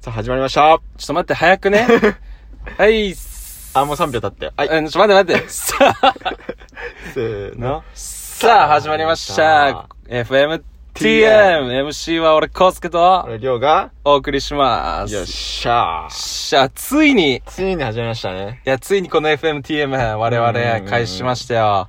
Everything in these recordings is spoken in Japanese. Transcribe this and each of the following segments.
さあ、始まりました。ちょっと待って、早くね。はい、あ、もう3秒経って。はい。うんちょっと待って待って。さあ、せーの。さあ、始まりました。FMTM。MC は俺、コウスケとこれ、りょうが、お送りします。よっしゃー。しゃ、ついに、いついに始まりましたね。や、ついにこの FMTM、我々、開始しましたよ。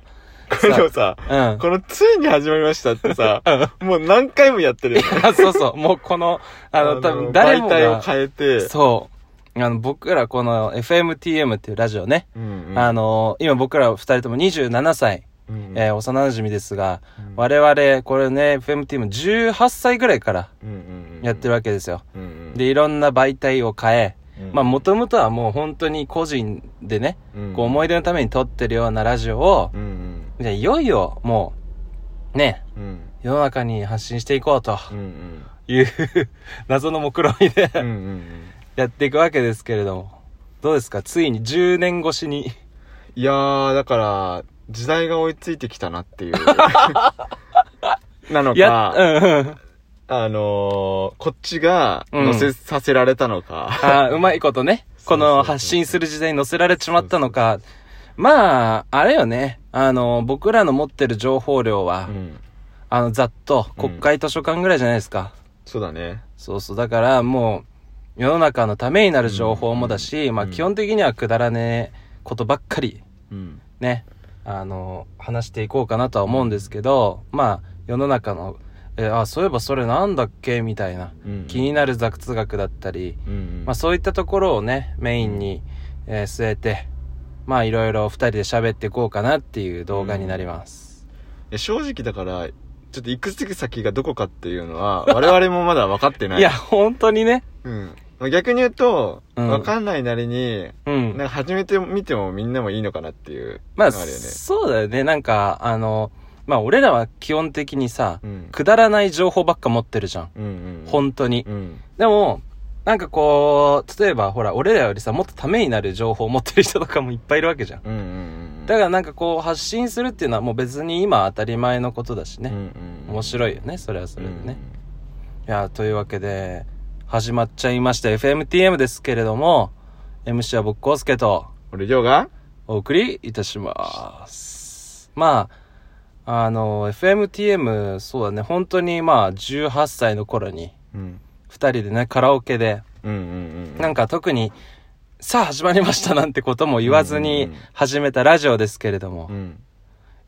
これでもさ、うん。このついに始まりましたってさ、もう何回もやってるよね。あ、そうそう。もうこの、あの、多分誰も媒体をが、変えて、そう。あの、僕らこの FMTM っていうラジオね。うんうんあの、今僕ら二人とも27歳。うんえー幼馴染ですが、うん我々、これね、FMTM18 歳ぐらいからうんうんうんやってるわけですよ。うんうんで、いろんな媒体を変え、うんまあ、もともとはもう本当に個人でね、うんこう思い出のために撮ってるようなラジオをう、んじゃあいよいよ、もう、ね、うんうん世の中に発信していこうとうんうんいう 謎の目論見でうんうんうんやっていくわけですけれども、どうですか？ついに10年越しに。いやー、だから、時代が追いついてきたなっていう。なのや、か、うんうん。あのー、こっちがうん乗せさせられたのか。あーうまいことね。この発信する時代に乗せられちまったのか。まあ、あれよね。あの、僕らの持ってる情報量は、うん。あの、ざっとうん国会図書館ぐらいじゃないですか。そうだね。そうそう。だからもう、世の中のためになる情報もだし、まあうん基本的にはくだらねえことばっかり、うん。ね、あの、話していこうかなとは思うんですけど、まあ、世の中の、えあ、そういえばそれなんだっけ？みたいな、うん。気になる雑学だったり、うんうん。まあそういったところをね、メインに、えー据えて、まあいろいろ二人で喋っていこうかなっていう動画になります。いや正直だから、ちょっと行く先がどこかっていうのは、我々もまだ分かってない。いや、本当にね。うん。まあ逆に言うと、うん分かんないなりに、うん。なんか始めてみてもみんなもいいのかなっていう。まあ。そうだよね。なんか、あの、まあ俺らは基本的にさ、うん。くだらない情報ばっか持ってるじゃん。うんうん。本当に。うん。でも、なんかこう、例えばほら、俺らよりさ、もっとためになる情報を持ってる人とかもいっぱいいるわけじゃん。うんうんうん。だからなんかこう、発信するっていうのはもう別に今当たり前のことだしね。うんうん。面白いよね、それはそれでね。いや、というわけで、始まっちゃいました FMTM ですけれども、MC は僕、コウスケと俺、りょうが？お送りいたします。まあ、あの、FMTM、そうだね、本当にまあ、18歳の頃に、うん。二人でね、カラオケで、うんうんうん。なんか特に、さあ始まりましたなんてことも言わずうんにうんうん始めたラジオですけれどもう、ん。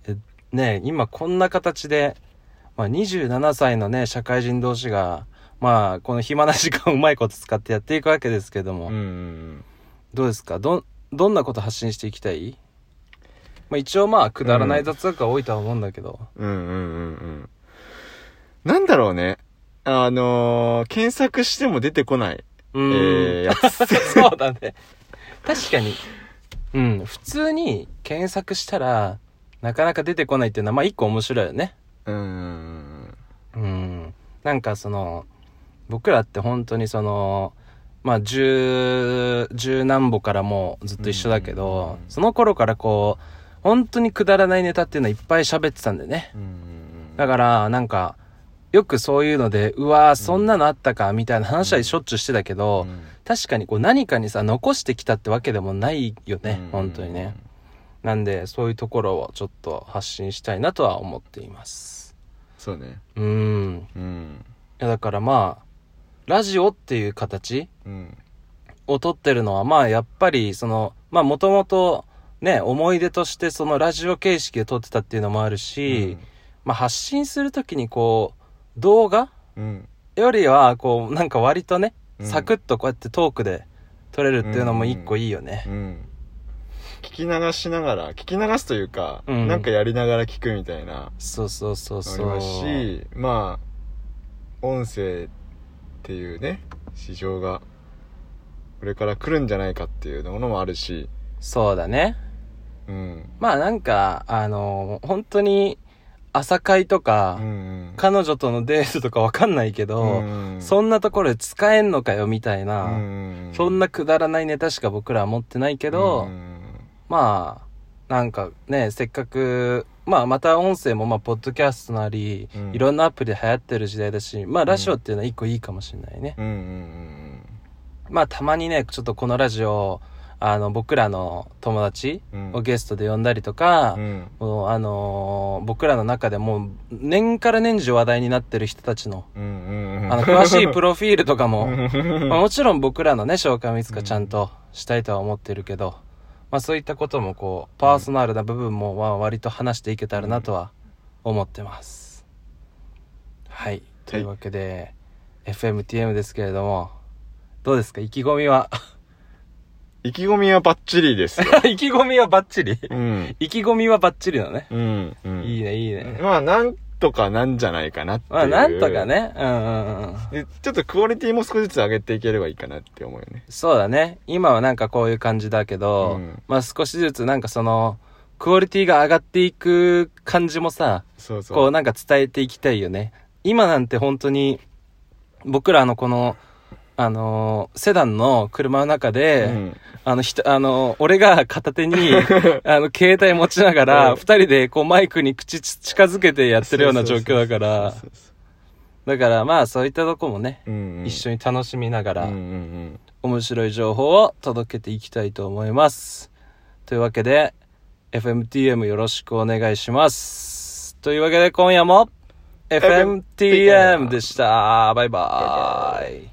えね今こんな形で、まあ27歳のね、社会人同士が、まあ、この暇な時間をうまいこと使ってやっていくわけですけども、うんうんどうですか？ど、どんなこと発信していきたい？まあ一応まあ、くだらない雑学が多いとは思うんだけど。うん。うんうんうんうん。なんだろうね。あのー、検索しても出てこない。うえー、ーん。やつ。そうだね。確かに。うん。普通に検索したら、なかなか出てこないっていうのは、まあ一個面白いよね。うんうんうん。なんかその、僕らって本当にその、まあ十、十何歩からもうずっと一緒だけど、その頃からこう、本当にくだらないネタっていうのいっぱい喋ってたんでね。うん。うんだから、なんか、よくそういうので、うわーそんなのあったか、みたいな話はしょっちゅうしてたけど、うん確かにこう何かにさ、残してきたってわけでもないよね、うん本当にね。。なんで、そういうところをちょっと発信したいなとは思っています。そうね。うん。うん。いやだからまあ、ラジオっていう形うん。を撮ってるのはまあやっぱりその、まあもともとね、思い出としてそのラジオ形式で撮ってたっていうのもあるし、まあ発信するときにこう、動画？うん。よりはこう、なんか割とね、うんサクッとこうやってトークで撮れるっていうのも一個いいよね。うん。聞き流しながら、聞き流すというか、うんなんかやりながら聞くみたいな、そうそうそうそう。ありますし、まあ、音声っていうね、市場が、これから来るんじゃないかっていうものもあるし、そうだね。うん。まあなんか、あの、本当に朝会とか、うんうん。彼女とのデートとかわかんないけど、うんそんなところで使えんのかよみたいな、うんそんなくだらないネタしか僕らは持ってないけど、うんまあ、なんかね、せっかく、まあまた音声もまあポッドキャストなり、うん。いろんなアプリで流行ってる時代だし、まあラジオっていうのは一個いいかもしれないね。うんうんうん。まあたまにね、ちょっとこのラジオ、あの、僕らの友達うん。をゲストで呼んだりとか、うん。もうあのー僕らの中でもう年から年中話題になってる人たちの、うんうんうん。あの、詳しいプロフィールとかも、うん。まあ、もちろん僕らのね、紹介もいつかちゃんとしたいとは思ってるけど、まあそういったこともこう、パーソナルな部分もまあ割と話していけたらなとは思ってます。はい。というわけで、FMTM ですけれども、どうですか？意気込みは？意気込みはバッチリですよ。意気込みはバッチリ？うん。意気込みはバッチリだね。うん。うん。いいね、いいね。まあ、なんとかなんじゃないかなっていう。まあなんとか。ね。うんうんうん。でちょっとクオリティも少しずつ上げていければいいかなって思うよね。そうだね。今はなんかこういう感じだけど、うんまあ少しずつなんかその、クオリティが上がっていく感じもさ、そうそう。こうなんか伝えていきたいよね。今なんて本当に、僕らのこの、あのーセダンの車の中で、うんあの、ひと、あのー俺が片手に、あの、携帯持ちながうら、ん二人でこうマイクに口ち近づけてやってるような状況だからだからまあそういったとこもね、ううんうん一緒に楽しみながら、うんうん面白い情報を届けていきたいと思います。というわけで、FMTM よろしくお願いします。というわけで今夜も FMTM でした。バイバーイ。